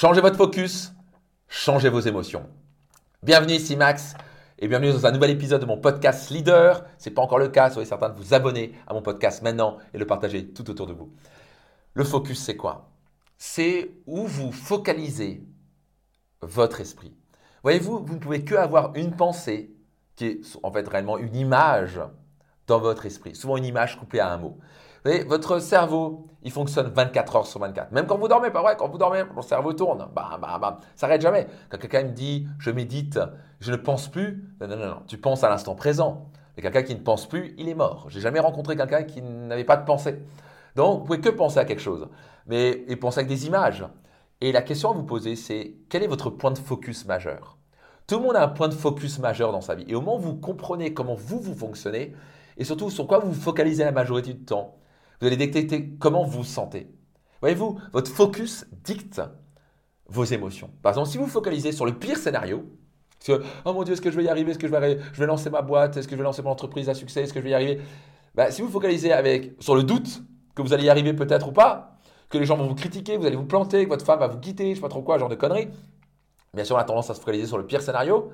Changez votre focus, changez vos émotions. Bienvenue ici Max et bienvenue dans un nouvel épisode de mon podcast Leader. Ce n'est pas encore le cas, soyez certain de vous abonner à mon podcast maintenant et le partager tout autour de vous. Le focus, c'est quoi? C'est où vous focalisez votre esprit. Voyez-vous, vous ne pouvez que avoir une pensée qui est en fait réellement une image dans votre esprit, souvent une image couplée à un mot. Voyez, votre cerveau, il fonctionne 24 heures sur 24. Même quand vous dormez, pas vrai, quand vous dormez, mon cerveau tourne. Bah, bah, ça n'arrête jamais. Quand quelqu'un me dit, je médite, je ne pense plus, non, non, non. tu penses à l'instant présent. Mais quelqu'un qui ne pense plus, il est mort. J'ai jamais rencontré quelqu'un qui n'avait pas de pensée. Donc, vous pouvez que penser à quelque chose, mais et penser avec des images. Et la question à vous poser, c'est quel est votre point de focus majeur? Tout le monde a un point de focus majeur dans sa vie. Et au moment où vous comprenez comment vous, vous fonctionnez, et surtout sur quoi vous vous focalisez la majorité du temps, vous allez détecter comment vous vous sentez. Voyez-vous, votre focus dicte vos émotions. Par exemple, si vous focalisez sur le pire scénario, que, oh mon Dieu, est-ce que je vais y arriver? Est-ce que je vais, je vais lancer ma boîte? Est-ce que je vais lancer mon entreprise à succès? Est-ce que je vais y arriver? Bah, Si vous focalisez avec, sur le doute que vous allez y arriver peut-être ou pas, que les gens vont vous critiquer, vous allez vous planter, que votre femme va vous quitter, je ne sais pas trop quoi, genre de conneries, bien sûr, on a tendance à se focaliser sur le pire scénario,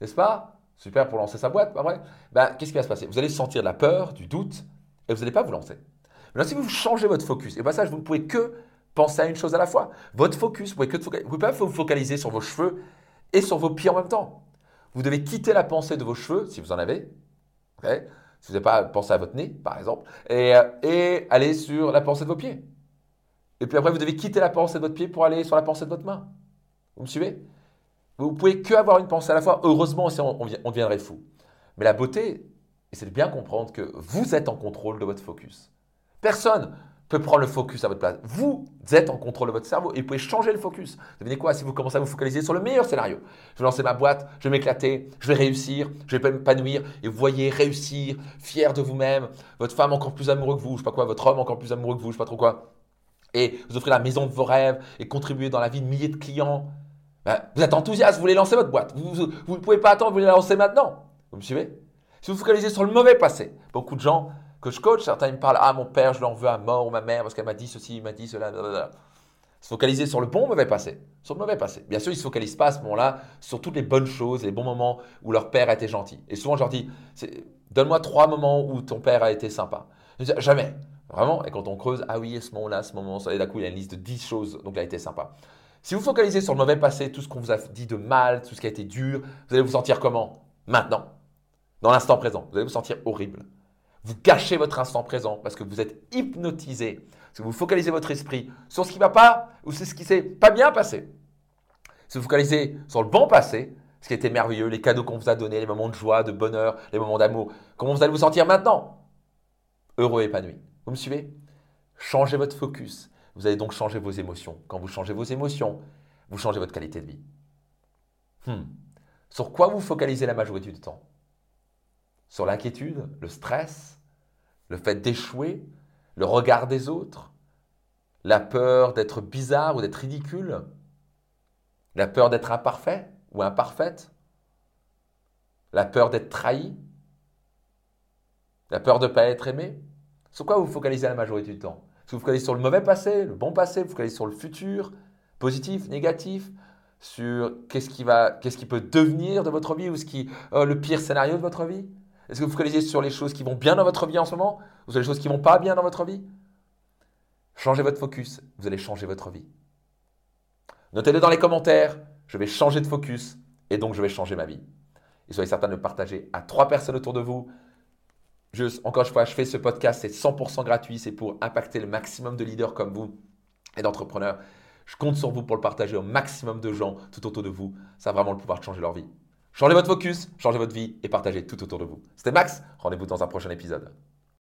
n'est-ce pas? Super pour lancer sa boîte, pas vrai? Bah, Qu'est-ce qui va se passer? Vous allez sentir la peur, du doute, et vous n'allez pas vous lancer. Maintenant, si vous changez votre focus, et bien ça, vous ne pouvez que penser à une chose à la fois. Votre focus, vous ne pouvez, pouvez pas vous focaliser sur vos cheveux et sur vos pieds en même temps. Vous devez quitter la pensée de vos cheveux, si vous en avez, si vous n'avez pas pensé à votre nez, par exemple, et, euh, et, aller sur la pensée de vos pieds. Et puis après, vous devez quitter la pensée de votre pied pour aller sur la pensée de votre main. Vous me suivez? Vous pouvez que avoir une pensée à la fois. Heureusement, on, on deviendrait fou. Mais la beauté, c'est de bien comprendre que vous êtes en contrôle de votre focus. Personne peut prendre le focus à votre place. Vous êtes en contrôle de votre cerveau et vous pouvez changer le focus. Devinez quoi? Si vous commencez à vous focaliser sur le meilleur scénario. Je vais lancer ma boîte, je vais m'éclater, je vais réussir, je vais m'épanouir et vous voyez réussir, fier de vous-même, votre femme encore plus amoureuse que vous, je sais pas quoi, votre homme encore plus amoureux que vous, je sais pas trop quoi. Et vous offrez la maison de vos rêves et contribuer dans la vie de milliers de clients. Ben, vous êtes enthousiaste, vous voulez lancer votre boîte. Vous ne pouvez pas attendre, vous voulez la lancer maintenant. Vous me suivez? Si vous focalisez sur le mauvais passé, beaucoup de gens que je coach, certains me parlent Ah, mon père, je l'en veux à mort, ou ma mère, parce qu'elle m'a dit ceci, m'a dit cela. Blablabla. Se focaliser sur le bon mauvais passé. Sur le mauvais passé. Bien sûr, ils ne se focalisent pas à ce moment-là sur toutes les bonnes choses, les bons moments où leur père a été gentil. Et souvent, je leur dis Donne-moi trois moments où ton père a été sympa. Jamais. Vraiment. Et quand on creuse, ah oui, à ce moment-là, ce moment, et d'un coup, il y a une liste de 10 choses, donc il a été sympa. Si vous focalisez sur le mauvais passé, tout ce qu'on vous a dit de mal, tout ce qui a été dur, vous allez vous sentir comment? Maintenant. Dans l'instant présent. Vous allez vous sentir horrible. Vous gâchez votre instant présent parce que vous êtes hypnotisé, parce que vous focalisez votre esprit sur ce qui ne va pas ou sur ce qui s'est pas bien passé. Si vous focalisez sur le bon passé, ce qui était merveilleux, les cadeaux qu'on vous a donnés, les moments de joie, de bonheur, les moments d'amour, comment vous allez vous sentir maintenant? Heureux, épanoui. Vous me suivez? Changez votre focus. Vous allez donc changer vos émotions. Quand vous changez vos émotions, vous changez votre qualité de vie. Hmm. Sur quoi vous focalisez la majorité du temps? Sur l'inquiétude, le stress, le fait d'échouer, le regard des autres, la peur d'être bizarre ou d'être ridicule, la peur d'être imparfait ou imparfaite, la peur d'être trahi, la peur de ne pas être aimé? Sur quoi vous focalisez la majorité du temps? Est-ce que vous focalisez sur le mauvais passé, le bon passé, vous focalisez sur le futur, positif, négatif, sur qu'est-ce qui, va, qu'est-ce qui peut devenir de votre vie ou ce qui, euh, le pire scénario de votre vie est-ce que vous focalisez sur les choses qui vont bien dans votre vie en ce moment ou sur les choses qui vont pas bien dans votre vie? Changez votre focus, vous allez changer votre vie. Notez-le dans les commentaires, je vais changer de focus et donc je vais changer ma vie. Et soyez certain de le partager à trois personnes autour de vous. Encore une fois, je fais ce podcast, c'est 100% gratuit, c'est pour impacter le maximum de leaders comme vous et d'entrepreneurs. Je compte sur vous pour le partager au maximum de gens tout autour de vous. Ça a vraiment le pouvoir de changer leur vie. Changez votre focus, changez votre vie et partagez tout autour de vous. C'était Max, rendez-vous dans un prochain épisode.